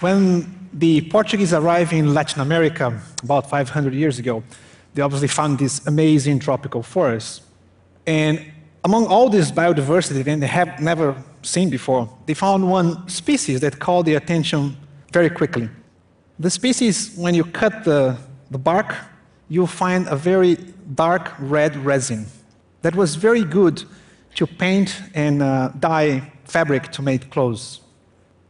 When the Portuguese arrived in Latin America about 500 years ago, they obviously found this amazing tropical forest. And among all this biodiversity that they have never seen before, they found one species that called their attention very quickly. The species, when you cut the, the bark, you'll find a very dark red resin that was very good to paint and uh, dye fabric to make clothes.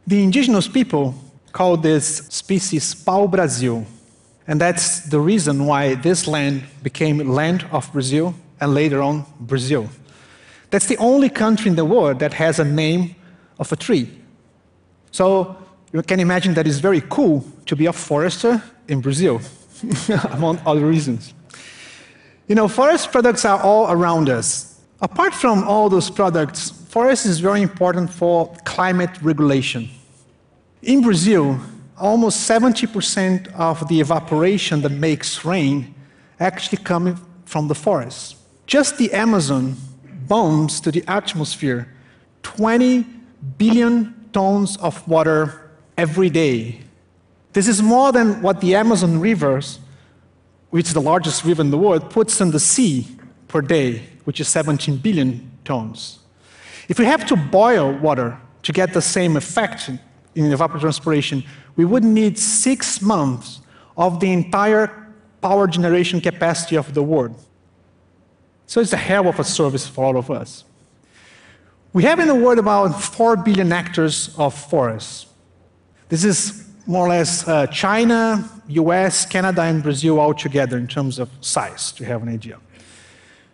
The indigenous people called this species pau-brasil, and that's the reason why this land became land of Brazil and later on Brazil. That's the only country in the world that has a name of a tree. So you can imagine that it's very cool to be a forester in Brazil, among other reasons. You know, forest products are all around us. Apart from all those products, forest is very important for climate regulation. In Brazil, almost 70% of the evaporation that makes rain actually comes from the forest. Just the Amazon bombs to the atmosphere 20 billion tons of water every day. This is more than what the Amazon rivers, which is the largest river in the world, puts in the sea per day, which is 17 billion tons. If we have to boil water to get the same effect in evapotranspiration, we would need six months of the entire power generation capacity of the world. So it's a hell of a service for all of us. We have in the world about 4 billion hectares of forests. This is more or less uh, China, US, Canada, and Brazil all together in terms of size, to have an idea.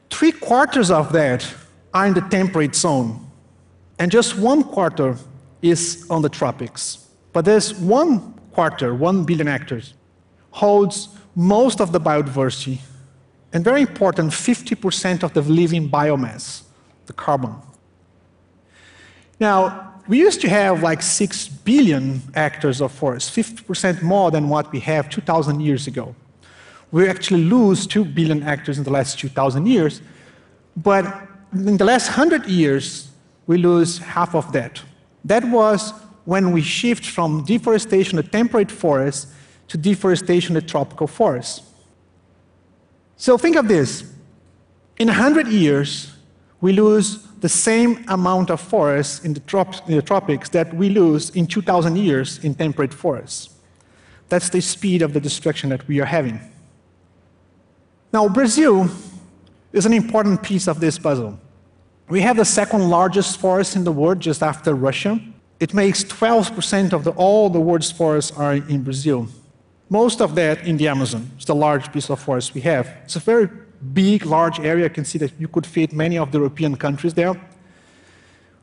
Three quarters of that are in the temperate zone, and just one quarter is on the tropics. But there's one quarter, one billion hectares, holds most of the biodiversity and very important, 50% of the living biomass, the carbon. Now, we used to have like 6 billion hectares of forest, 50% more than what we have 2,000 years ago. We actually lose 2 billion hectares in the last 2,000 years, but in the last 100 years, we lose half of that. That was when we shift from deforestation of temperate forests to deforestation of tropical forests. So think of this. In 100 years, we lose the same amount of forests in the, trop in the tropics that we lose in 2,000 years in temperate forests. That's the speed of the destruction that we are having. Now, Brazil is an important piece of this puzzle. We have the second largest forest in the world, just after Russia. It makes 12% of the, all the world's forests are in Brazil. Most of that in the Amazon. It's the large piece of forest we have. It's a very big, large area. You can see that you could fit many of the European countries there.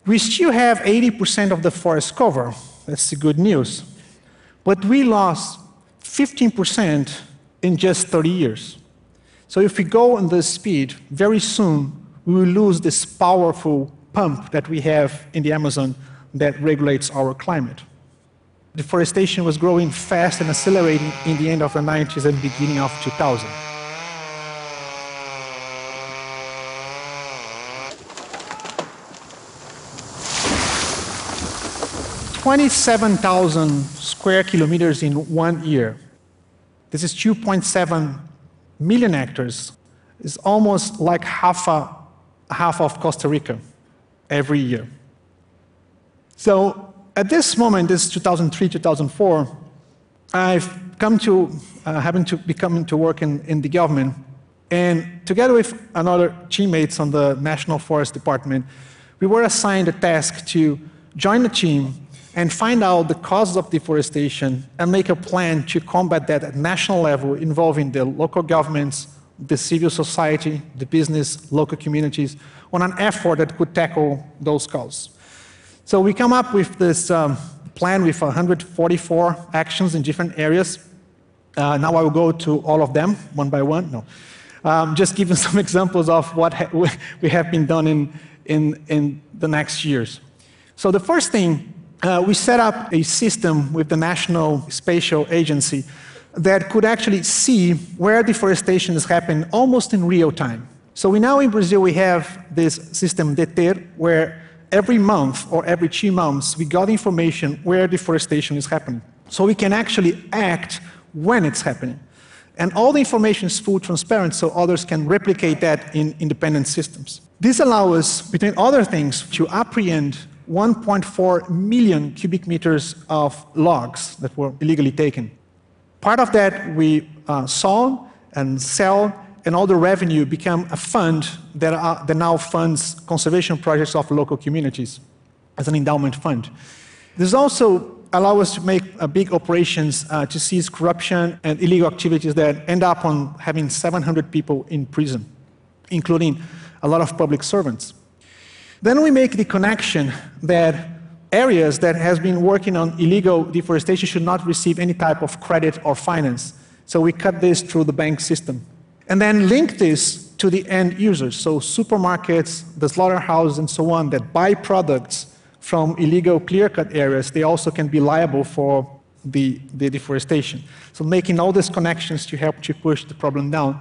We still have 80% of the forest cover. That's the good news. But we lost 15% in just 30 years. So if we go on this speed, very soon we will lose this powerful pump that we have in the Amazon that regulates our climate. Deforestation was growing fast and accelerating in the end of the 90s and beginning of 2000. Twenty-seven thousand square kilometers in one year. This is 2.7 million hectares. It's almost like half, a, half of Costa Rica every year. So at this moment, this is 2003, 2004, I've come to, uh, to be coming to work in, in the government, and together with another teammates on the National Forest Department, we were assigned a task to join the team and find out the causes of deforestation and make a plan to combat that at national level involving the local governments, the civil society, the business, local communities, on an effort that could tackle those causes. So we come up with this um, plan with 144 actions in different areas. Uh, now I will go to all of them one by one. No. Um, just giving some examples of what ha we have been done in, in, in the next years. So the first thing, uh, we set up a system with the National Spatial Agency that could actually see where deforestation is happening almost in real time. So we now in Brazil, we have this system, DETER, where every month or every two months, we got information where deforestation is happening. so we can actually act when it's happening. And all the information is full transparent so others can replicate that in independent systems. This allows us, between other things, to apprehend 1.4 million cubic meters of logs that were illegally taken. Part of that we uh, sold and sell, and all the revenue became a fund that, uh, that now funds conservation projects of local communities as an endowment fund. This also allow us to make uh, big operations uh, to seize corruption and illegal activities that end up on having 700 people in prison, including a lot of public servants. Then we make the connection that areas that has been working on illegal deforestation should not receive any type of credit or finance. So we cut this through the bank system. And then link this to the end users, so supermarkets, the slaughterhouses, and so on, that buy products from illegal clear-cut areas, they also can be liable for the, the deforestation. So making all these connections to help to push the problem down.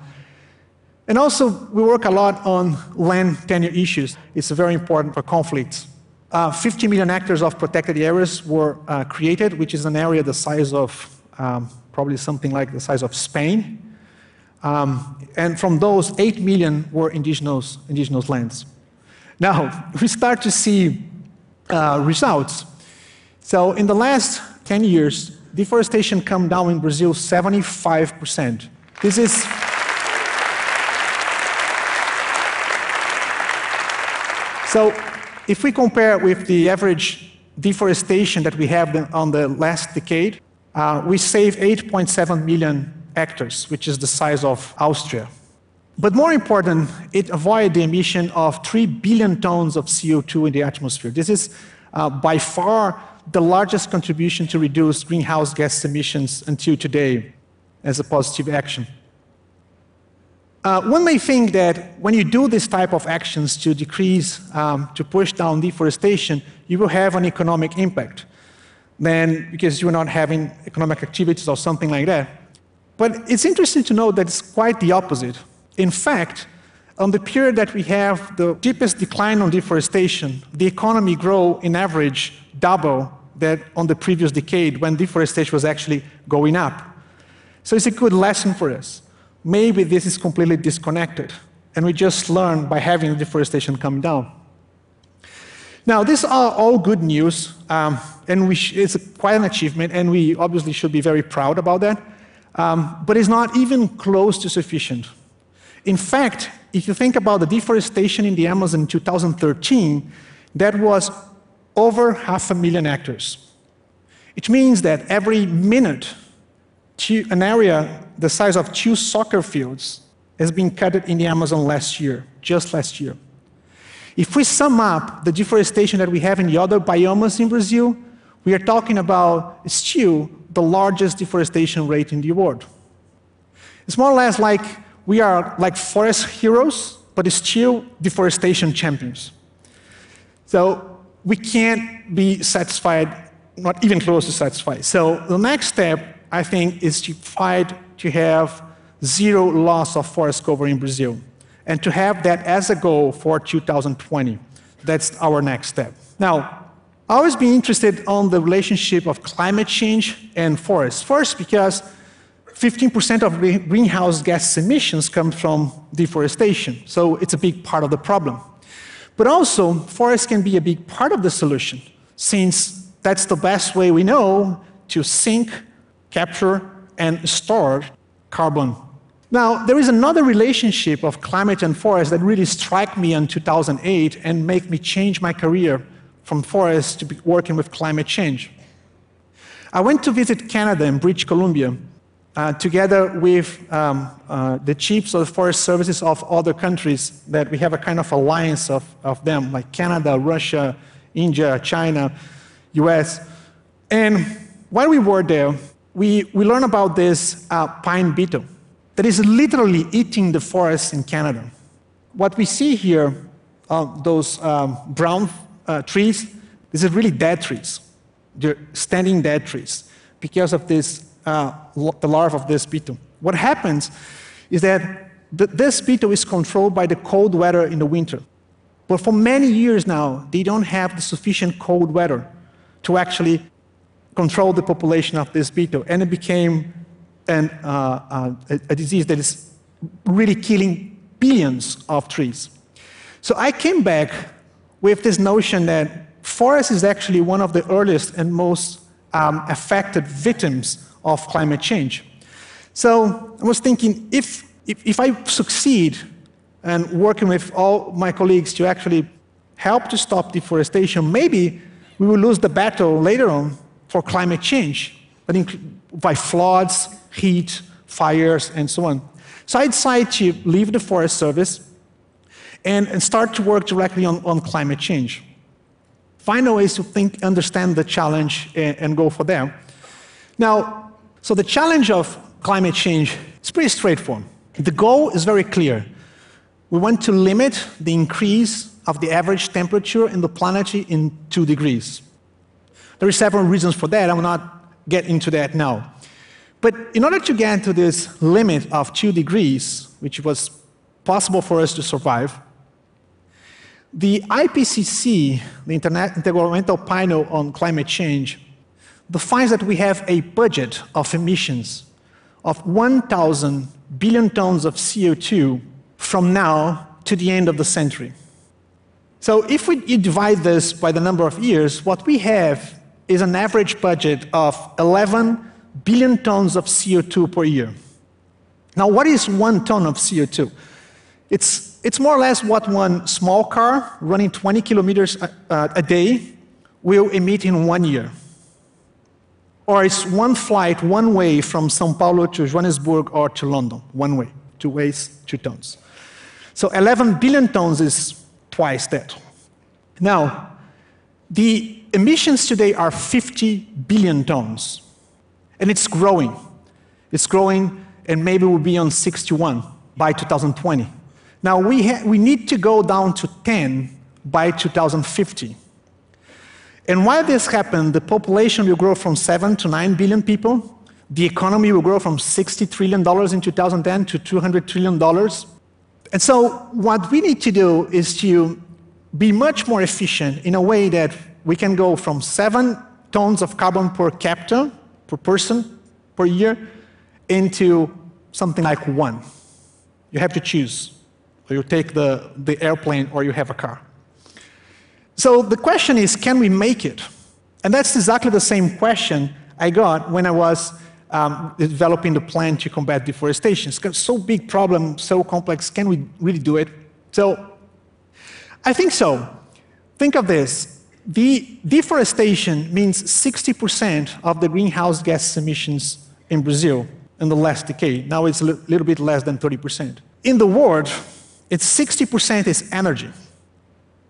And also, we work a lot on land tenure issues. It's very important for conflicts. Uh, 50 million hectares of protected areas were uh, created, which is an area the size of um, probably something like the size of Spain. Um, and from those, 8 million were indigenous, indigenous lands. Now, we start to see uh, results. So in the last 10 years, deforestation come down in Brazil 75%. This is So if we compare with the average deforestation that we have on the last decade, uh, we save 8.7 million hectares, which is the size of Austria. But more important, it avoided the emission of 3 billion tons of CO2 in the atmosphere. This is uh, by far the largest contribution to reduce greenhouse gas emissions until today as a positive action. Uh, one may think that when you do this type of actions to decrease, um, to push down deforestation, you will have an economic impact. Then, because you're not having economic activities or something like that. But it's interesting to note that it's quite the opposite. In fact, on the period that we have the deepest decline on deforestation, the economy grow in average double that on the previous decade when deforestation was actually going up. So it's a good lesson for us. Maybe this is completely disconnected, and we just learn by having deforestation come down. Now, these are all good news, um, and it's quite an achievement, and we obviously should be very proud about that, um, but it's not even close to sufficient. In fact, if you think about the deforestation in the Amazon in 2013, that was over half a million hectares. It means that every minute, an area the size of two soccer fields has been cut in the Amazon last year, just last year. If we sum up the deforestation that we have in the other biomes in Brazil, we are talking about still the largest deforestation rate in the world. It's more or less like we are like forest heroes, but still deforestation champions. So we can't be satisfied, not even close to satisfied. So the next step, I think, is to fight to have zero loss of forest cover in Brazil, and to have that as a goal for 2020. That's our next step. Now, I always been interested on the relationship of climate change and forests. First, because 15% of greenhouse gas emissions come from deforestation, so it's a big part of the problem. But also, forests can be a big part of the solution, since that's the best way we know to sink, capture, and store carbon. Now, there is another relationship of climate and forest that really struck me in 2008 and made me change my career from forest to working with climate change. I went to visit Canada and British Columbia uh, together with um, uh, the chiefs of the forest services of other countries that we have a kind of alliance of, of them, like Canada, Russia, India, China, US. And while we were there, we, we learned about this uh, pine beetle that is literally eating the forests in Canada. What we see here, uh, those um, brown uh, trees, these are really dead trees. They're standing dead trees because of this uh, the larva of this beetle. What happens is that th this beetle is controlled by the cold weather in the winter. But for many years now, they don't have the sufficient cold weather to actually control the population of this beetle, and it became an, uh, uh, a, a disease that is really killing billions of trees. So I came back with this notion that forest is actually one of the earliest and most um, affected victims of climate change. So I was thinking, if, if, if I succeed and working with all my colleagues to actually help to stop deforestation, maybe we will lose the battle later on for climate change, by floods, heat, fires, and so on. So I decided to leave the Forest Service and, and start to work directly on, on climate change. Find a ways to think, understand the challenge, and, and go for there. Now, so the challenge of climate change is pretty straightforward. The goal is very clear. We want to limit the increase of the average temperature in the planet in two degrees. There are several reasons for that. I will not get into that now. But in order to get to this limit of two degrees, which was possible for us to survive, the IPCC, the Intergovernmental Panel on Climate Change, defines that we have a budget of emissions of 1,000 billion tons of CO2 from now to the end of the century. So if we divide this by the number of years, what we have is an average budget of 11 billion tons of CO2 per year. Now, what is one ton of CO2? It's, it's more or less what one small car running 20 kilometers a, uh, a day will emit in one year. Or it's one flight, one way from Sao Paulo to Johannesburg or to London, one way, two ways, two tons. So 11 billion tons is twice that. Now, the emissions today are 50 billion tons, and it's growing. It's growing, and maybe we'll be on 61 by 2020. Now, we, we need to go down to 10 by 2050. And while this happens, the population will grow from 7 to 9 billion people. The economy will grow from $60 trillion in 2010 to $200 trillion. And so, what we need to do is to be much more efficient in a way that we can go from seven tons of carbon per capita, per person, per year, into something like one. You have to choose. Or you take the, the airplane or you have a car. So the question is, can we make it? And that's exactly the same question I got when I was um, developing the plan to combat deforestation. It's so big problem, so complex, can we really do it? So I think so. Think of this. The deforestation means 60% of the greenhouse gas emissions in Brazil in the last decade. Now it's a little bit less than 30%. In the world, it's 60% is energy.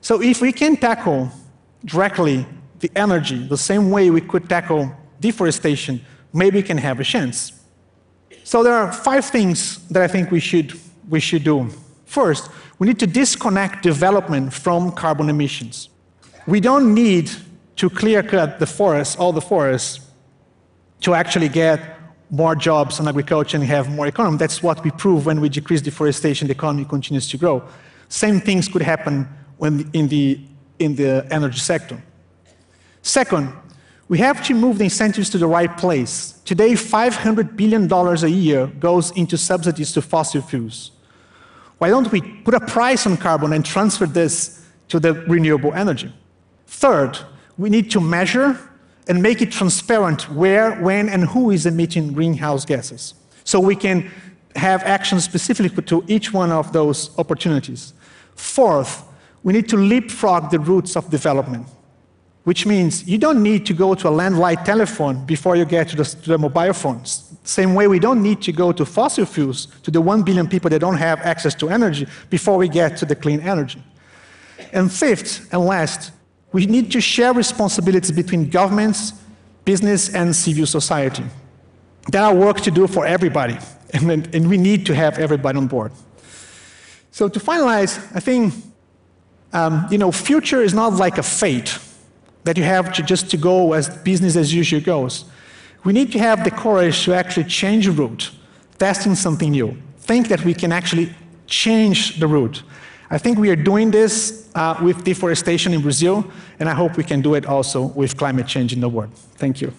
So if we can tackle directly the energy the same way we could tackle deforestation, maybe we can have a chance. So there are five things that I think we should, we should do. First, we need to disconnect development from carbon emissions. We don't need to clear cut the forests, all the forests, to actually get more jobs in agriculture and have more economy. That's what we prove when we decrease deforestation, the economy continues to grow. Same things could happen when in, the, in the energy sector. Second, we have to move the incentives to the right place. Today, $500 billion a year goes into subsidies to fossil fuels. Why don't we put a price on carbon and transfer this to the renewable energy? Third, we need to measure and make it transparent where, when, and who is emitting greenhouse gases. So we can have action specific to each one of those opportunities. Fourth, we need to leapfrog the routes of development, which means you don't need to go to a landline telephone before you get to the, to the mobile phones. Same way we don't need to go to fossil fuels, to the one billion people that don't have access to energy, before we get to the clean energy. And fifth and last, we need to share responsibilities between governments, business, and civil society. There are work to do for everybody, and, and we need to have everybody on board. So to finalize, I think, um, you know, future is not like a fate that you have to just to go as business as usual goes. We need to have the courage to actually change route, testing something new. Think that we can actually change the route. I think we are doing this uh, with deforestation in Brazil, and I hope we can do it also with climate change in the world. Thank you.